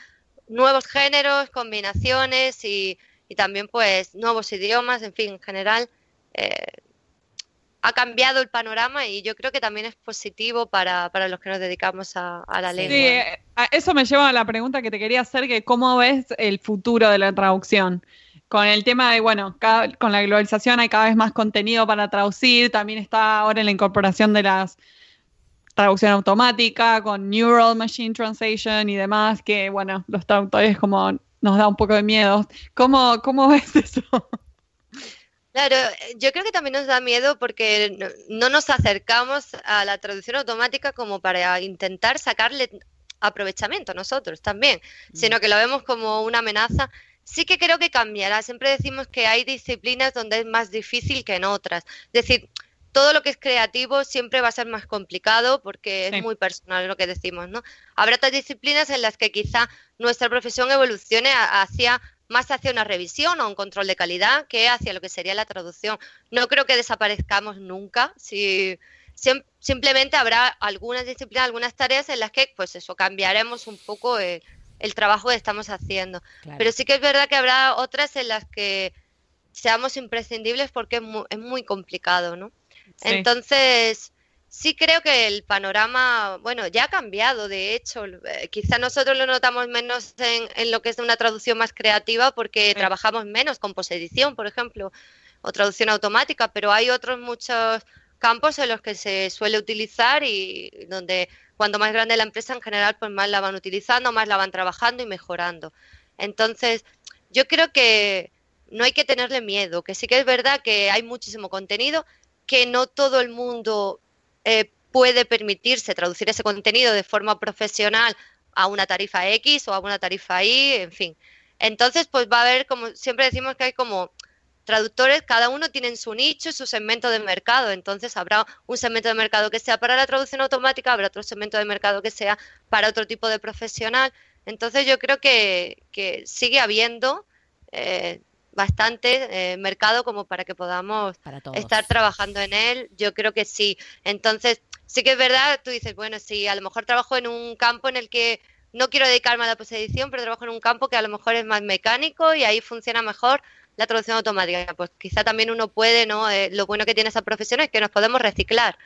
S5: nuevos géneros, combinaciones y, también pues nuevos idiomas, en fin, en general. Eh, ha cambiado el panorama y yo creo que también es positivo para, los que nos dedicamos a, la lengua. Sí,
S2: eh, eso me lleva a la pregunta que te quería hacer, que cómo ves el futuro de la traducción con el tema de, bueno, con la globalización hay cada vez más contenido para traducir, también está ahora en la incorporación de las traducción automática, con Neural Machine Translation y demás, que bueno, los traductores como nos da un poco de miedo. ¿Cómo, cómo ves eso?
S5: Claro, yo creo que también nos da miedo porque no nos acercamos a la traducción automática como para intentar sacarle aprovechamiento nosotros también, mm. sino que lo vemos como una amenaza sí que creo que cambiará. Siempre decimos que hay disciplinas donde es más difícil que en otras. Es decir, todo lo que es creativo siempre va a ser más complicado porque es muy personal lo que decimos, ¿no? Habrá otras disciplinas en las que quizá nuestra profesión evolucione hacia más hacia una revisión o un control de calidad que hacia lo que sería la traducción. No creo que desaparezcamos nunca. Si, simplemente habrá algunas disciplinas, algunas tareas en las que, pues eso, cambiaremos un poco eh, el trabajo que estamos haciendo. Pero sí que es verdad que habrá otras en las que seamos imprescindibles porque es muy, es muy complicado, ¿no? Entonces, sí creo que el panorama, bueno, ya ha cambiado, de hecho. Eh, quizá nosotros lo notamos menos en, en, lo que es una traducción más creativa porque trabajamos menos con posedición, por ejemplo, o traducción automática, pero hay otros muchos campos en los que se suele utilizar y donde cuando más grande la empresa en general, pues más la van utilizando, más la van trabajando y mejorando. Entonces, yo creo que no hay que tenerle miedo, que sí que es verdad que hay muchísimo contenido, que no todo el mundo eh, puede permitirse traducir ese contenido de forma profesional a una tarifa X o a una tarifa Y, en fin. Entonces, pues va a haber, como siempre decimos que hay como traductores, cada uno tiene su nicho, su segmento de mercado. Entonces habrá un segmento de mercado que sea para la traducción automática, habrá otro segmento de mercado que sea para otro tipo de profesional. Entonces yo creo que, sigue habiendo eh, bastante eh, mercado como para que podamos estar trabajando en él. Yo creo que sí. Entonces sí que es verdad, tú dices, bueno, si a lo mejor trabajo en un campo en el que no quiero dedicarme a la posedición, pero trabajo en un campo que a lo mejor es más mecánico y ahí funciona mejor la traducción automática. Pues quizá también uno puede, ¿no? Eh, lo bueno que tiene esa profesión es que nos podemos reciclar,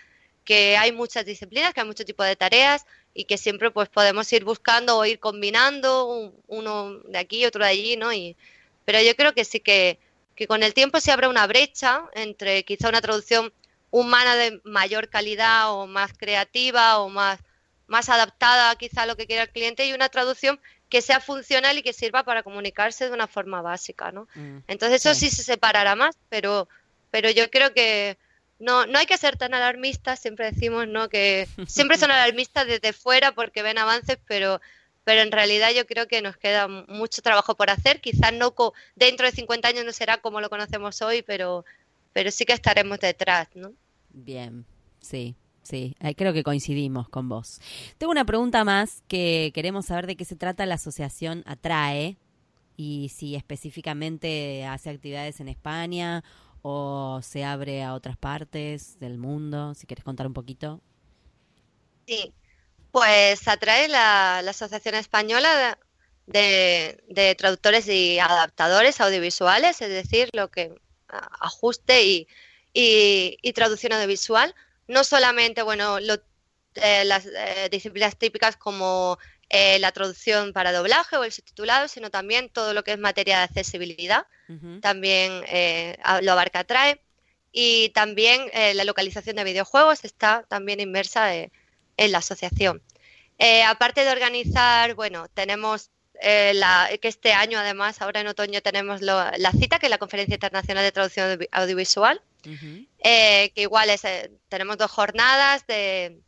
S5: que hay muchas disciplinas, que hay muchos tipos de tareas y que siempre pues podemos ir buscando o ir combinando uno de aquí y otro de allí, ¿no? Y, pero yo creo que sí que, que con el tiempo se abre una brecha entre quizá una traducción humana de mayor calidad o más creativa o más más adaptada quizá a lo que quiera el cliente y una traducción que sea funcional y que sirva para comunicarse de una forma básica, ¿no? Mm, Entonces eso sí. se separará más, pero, pero yo creo que no, no hay que ser tan alarmistas, siempre decimos, ¿no? Que siempre son alarmistas desde fuera porque ven avances, pero, pero en realidad yo creo que nos queda mucho trabajo por hacer, quizás no dentro de 50 años no será como lo conocemos hoy, pero, pero sí que estaremos detrás, ¿no?
S3: Bien, sí, Sí, creo que coincidimos con vos. Tengo una pregunta más que queremos saber de qué se trata la asociación Atrae y si específicamente hace actividades en España o se abre a otras partes del mundo. Si quieres contar un poquito.
S5: Sí, pues Atrae la, Asociación Española de, Traductores y Adaptadores Audiovisuales, es decir, lo que ajuste y, y traducción audiovisual no solamente, bueno, eh, las eh, disciplinas típicas como eh, la traducción para doblaje o el subtitulado, sino también todo lo que es materia de accesibilidad, también lo abarca TRAE, y también la localización de videojuegos está también inmersa en la asociación. aparte de organizar, bueno, tenemos que este año además, ahora en otoño tenemos la cita, que es la Conferencia Internacional de Traducción Audiovisual, eh, que igual es, eh, tenemos dos jornadas de,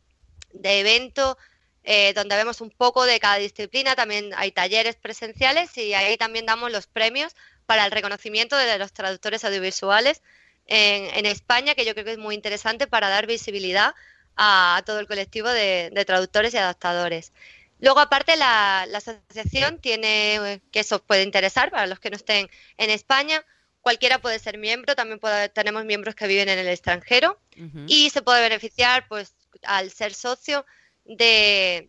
S5: evento eh, donde vemos un poco de cada disciplina, también hay talleres presenciales y ahí también damos los premios para el reconocimiento de los traductores audiovisuales en, España, que yo creo que es muy interesante para dar visibilidad a, todo el colectivo de, traductores y adaptadores. Luego, aparte, la, asociación tiene, que eso puede interesar para los que no estén en España, cualquiera puede ser miembro, también tenemos miembros que viven en el extranjero y se puede beneficiar, pues, al ser socio de,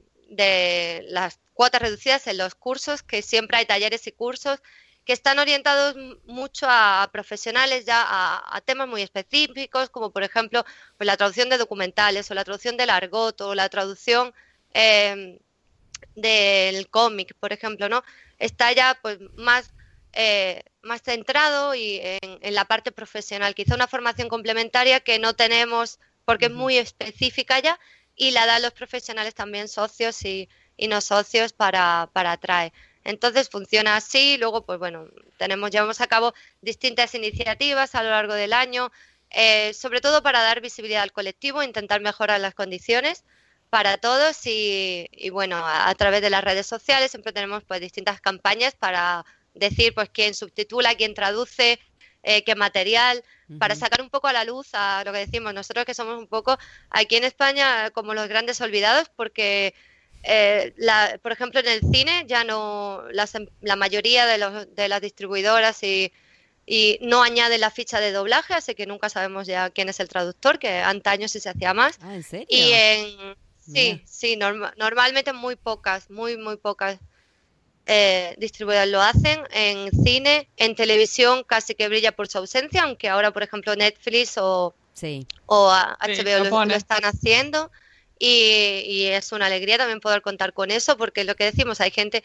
S5: las cuotas reducidas en los cursos, que siempre hay talleres y cursos que están orientados mucho a, profesionales ya a, temas muy específicos, como por ejemplo pues, la traducción de documentales o la traducción del argot o la traducción em, del cómic, por ejemplo, ¿no? Está ya pues más eh, más centrado y en, la parte profesional. Quizá una formación complementaria que no tenemos porque es muy específica ya y la dan los profesionales también socios y, no socios para, para atraer. Entonces funciona así, luego pues bueno, tenemos, llevamos a cabo distintas iniciativas a lo largo del año, eh, sobre todo para dar visibilidad al colectivo, intentar mejorar las condiciones para todos y, bueno, a, a, través de las redes sociales siempre tenemos pues distintas campañas para decir pues quién subtitula, quién traduce, eh, qué material, para sacar un poco a la luz a lo que decimos nosotros que somos un poco aquí en España como los grandes olvidados porque eh, por ejemplo en el cine ya no em, la mayoría de, los, de las distribuidoras y, y no añade la ficha de doblaje, así que nunca sabemos ya quién es el traductor, que antaño sí se hacía más.
S3: Ah, ¿en serio?
S5: Y en, sí, sí, normalmente muy pocas, muy, muy pocas eh, distribuidoras lo hacen, en cine, en televisión casi que brilla por su ausencia, aunque ahora, por ejemplo, Netflix o, o HBO lo, están haciendo. Y, es una alegría también poder contar con eso, porque lo que decimos, hay gente,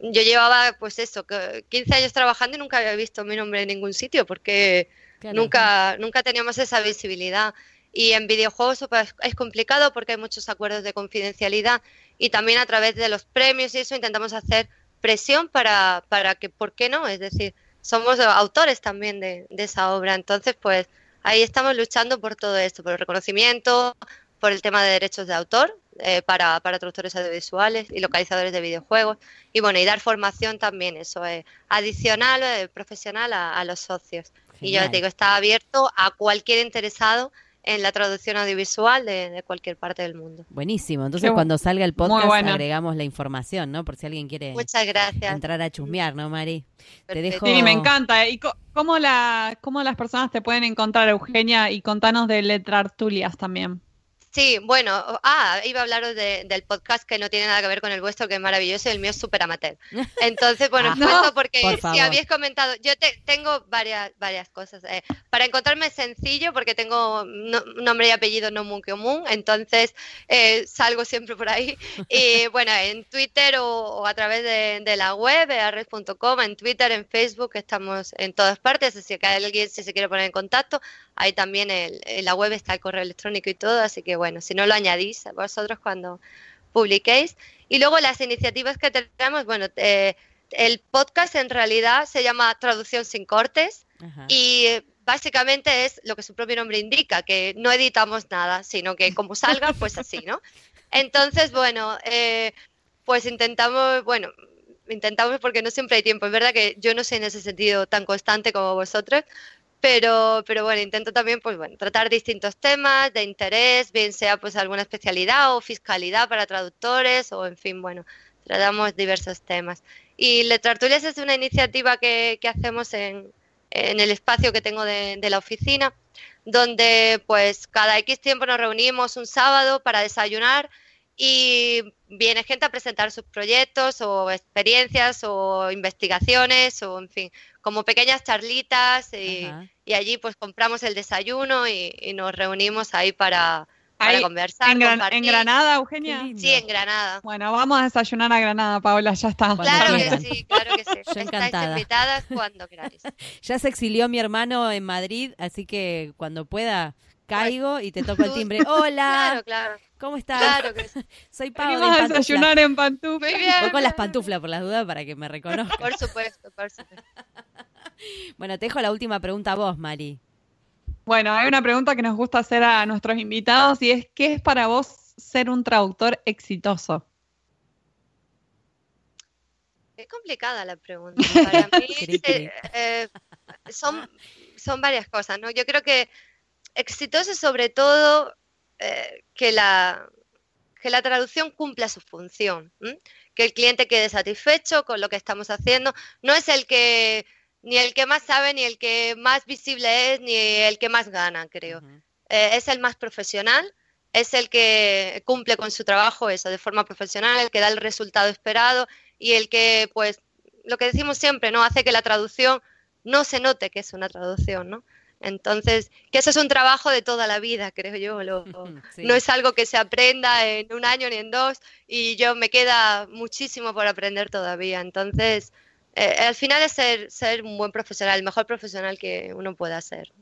S5: yo llevaba pues eso, 15 años trabajando y nunca había visto mi nombre en ningún sitio, porque nunca, nunca teníamos esa visibilidad. Y en videojuegos pues, es complicado porque hay muchos acuerdos de confidencialidad y también a través de los premios y eso intentamos hacer presión para, para que, ¿por qué no? Es decir, somos autores también de, esa obra. Entonces, pues ahí estamos luchando por todo esto, por el reconocimiento, por el tema de derechos de autor eh, para, para, traductores audiovisuales y localizadores de videojuegos. Y bueno, y dar formación también, eso es adicional, eh, profesional a, los socios. Y yo les digo, está abierto a cualquier interesado en la traducción audiovisual de, cualquier parte del mundo.
S3: Buenísimo. Entonces, cuando salga el podcast, agregamos la información, ¿no? Por si alguien quiere
S5: Muchas gracias.
S3: entrar a chusmear, ¿no, Mari?
S2: Te dejo... Sí, me encanta. ¿Y cómo, la, cómo las personas te pueden encontrar, Eugenia? Y contanos de Letrartulias también.
S5: Sí, bueno, ah, iba a hablaros del podcast que no tiene nada que ver con el vuestro, que es maravilloso, y el mío es súper amateur. Entonces, bueno,
S3: Ah,
S5: porque
S3: por
S5: si habéis comentado, yo te- tengo varias, varias cosas. eh, para encontrarme sencillo, porque tengo no- nombre y apellido no muy común, entonces eh, salgo siempre por ahí. Y bueno, en Twitter o, o a través de, de la web, arres.com, en Twitter, en Facebook, estamos en todas partes, así que alguien si se quiere poner en contacto, Ahí también el- en la web está el correo electrónico y todo, así que bueno, si no lo añadís vosotros cuando publiquéis. Y luego las iniciativas que tenemos, bueno, eh, el podcast en realidad se llama Traducción sin cortes
S3: Ajá.
S5: y básicamente es lo que su propio nombre indica, que no editamos nada, sino que como salga, pues así, ¿no? Entonces, bueno, eh, pues intentamos, bueno, intentamos porque no siempre hay tiempo. Es verdad que yo no soy en ese sentido tan constante como vosotros, pero, pero bueno, intento también, pues bueno, tratar distintos temas de interés, bien sea pues alguna especialidad o fiscalidad para traductores o en fin, bueno, tratamos diversos temas. Y Letrartulias es una iniciativa que, que hacemos en, en el espacio que tengo de, de la oficina, donde pues cada X tiempo nos reunimos un sábado para desayunar y viene gente a presentar sus proyectos o experiencias o investigaciones o en fin, como pequeñas charlitas y, y allí pues compramos el desayuno y, y nos reunimos ahí para, para
S2: Ahí,
S5: conversar,
S2: en, Gran-
S5: compartir.
S2: en Granada, Eugenia.
S5: Sí, en Granada.
S2: Bueno, vamos a desayunar a Granada, Paola, ya está.
S3: Cuando
S5: Claro
S3: quieran.
S5: que sí, claro que sí. Estáis
S3: encantada.
S5: invitadas cuando queráis.
S3: Ya se exilió mi hermano en Madrid, así que cuando pueda caigo y te toco el timbre. Hola,
S5: Claro, claro,
S3: ¿cómo estás?
S5: claro que sí.
S3: Soy Pau
S2: Venimos a desayunar en pantufla.
S5: Muy bien.
S3: Voy con las pantuflas por las dudas para que me reconozcan.
S5: Por supuesto, por supuesto.
S3: Bueno, te dejo la última pregunta a vos, Mari.
S2: Bueno, hay una pregunta que nos gusta hacer a nuestros invitados y es, ¿qué es para vos ser un traductor exitoso?
S5: Es complicada la pregunta. Para mí eh, eh, son, son varias cosas, ¿no? Yo creo que exitoso es sobre todo eh, que, la, que la traducción cumpla su función, ¿m? que el cliente quede satisfecho con lo que estamos haciendo. No es el que ni el que más sabe, ni el que más visible es, ni el que más gana, creo. Eh, es el más profesional, es el que cumple con su trabajo eso de forma profesional, el que da el resultado esperado y el que, pues, lo que decimos siempre, ¿no? Hace que la traducción no se note que es una traducción, ¿no? Entonces, que eso es un trabajo de toda la vida, creo yo. lo-
S3: Sí.
S5: No es algo que se aprenda en un año ni en dos y yo me queda muchísimo por aprender todavía. Entonces, eh, al final es ser, ser un buen profesional, el mejor profesional que uno pueda ser.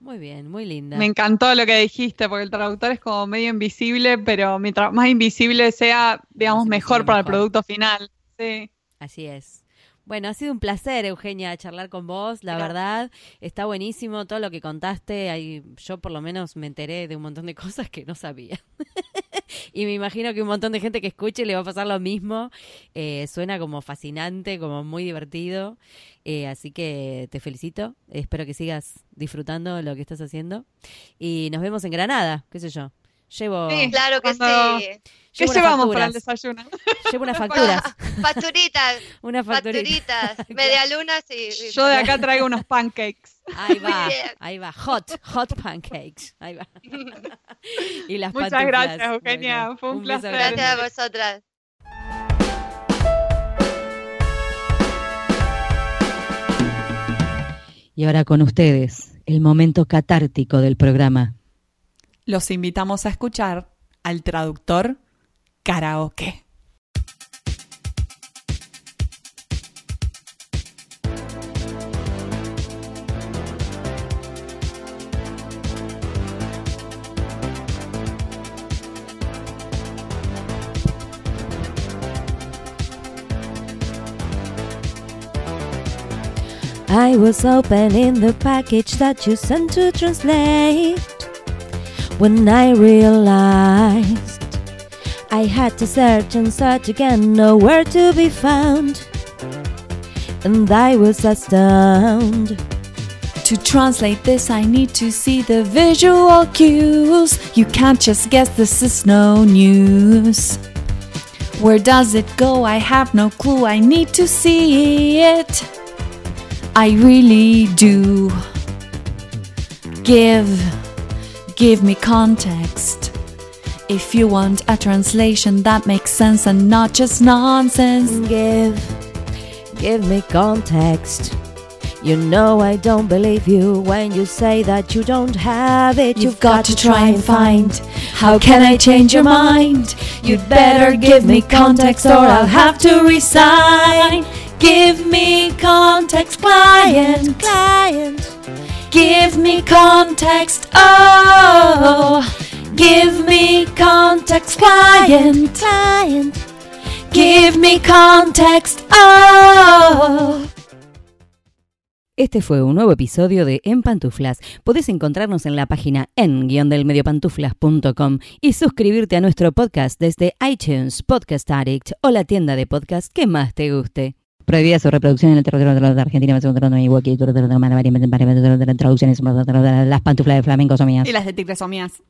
S3: Muy bien, muy linda.
S2: Me encantó lo que dijiste, porque el traductor es como medio invisible, pero mientras más invisible sea, digamos, mejor
S3: invisible,
S2: para el
S3: mejor.
S2: producto final. Sí.
S3: Así es. Bueno, ha sido un placer, Eugenia, charlar con vos, la
S5: Gracias.
S3: verdad. Está buenísimo todo lo que contaste. Ahí, yo por lo menos me enteré de un montón de cosas que no sabía. y me imagino que un montón de gente que escuche le va a pasar lo mismo. Eh, suena como fascinante, como muy divertido. Eh, así que te felicito. Espero que sigas disfrutando lo que estás haciendo. Y nos vemos en Granada, qué sé yo. Llevo,
S2: Sí.
S5: Claro que
S2: Cuando-
S5: sí.
S2: ¿Qué
S3: llevo unas
S2: llevamos para el
S3: facturas.
S2: desayuno?
S3: Llevo unas facturas.
S5: Facturitas,
S3: Unas facturitas.
S5: facturitas, medialunas y, y-
S2: Yo de acá traigo unos pancakes.
S3: Ahí va, ahí va. Hot, hot pancakes. Ahí va. y las
S2: Muchas
S3: pantuflas.
S2: gracias, Eugenia. Fue un
S3: beso
S2: placer.
S3: grande.
S5: Gracias a vosotras.
S3: Y ahora con ustedes, el momento catártico del programa.
S2: Los invitamos a escuchar al traductor karaoke.
S3: I was opening the package that you sent to translate when I realized I had to search and search again, nowhere to be found. And I was astounded.
S6: To translate this, I need to see the visual cues. You can't just guess this is no news. Where does it go? I have no clue. I need to see it. I really do. Give, give me context. If you want a translation that makes sense and not just nonsense,
S7: Give, give me context. You know I don't believe you when you say that you don't have it.
S6: You've got to try and find how can I change your mind? You'd better give me context or I'll have to resign. Give me context, client.
S7: client.
S6: Give me context, oh. Give me context, client.
S7: Client.
S6: Give me context, oh.
S7: Este fue un nuevo episodio de En Pantuflas. Podés encontrarnos en la página en-mediopantuflas.com y suscribirte a nuestro podcast desde iTunes, Podcast Addict o la tienda de podcast que más te guste. Prohibida su reproducción en el territorio de Argentina, traducciones, las pantuflas de flamenco son mías.
S2: Y las de tigres son mías.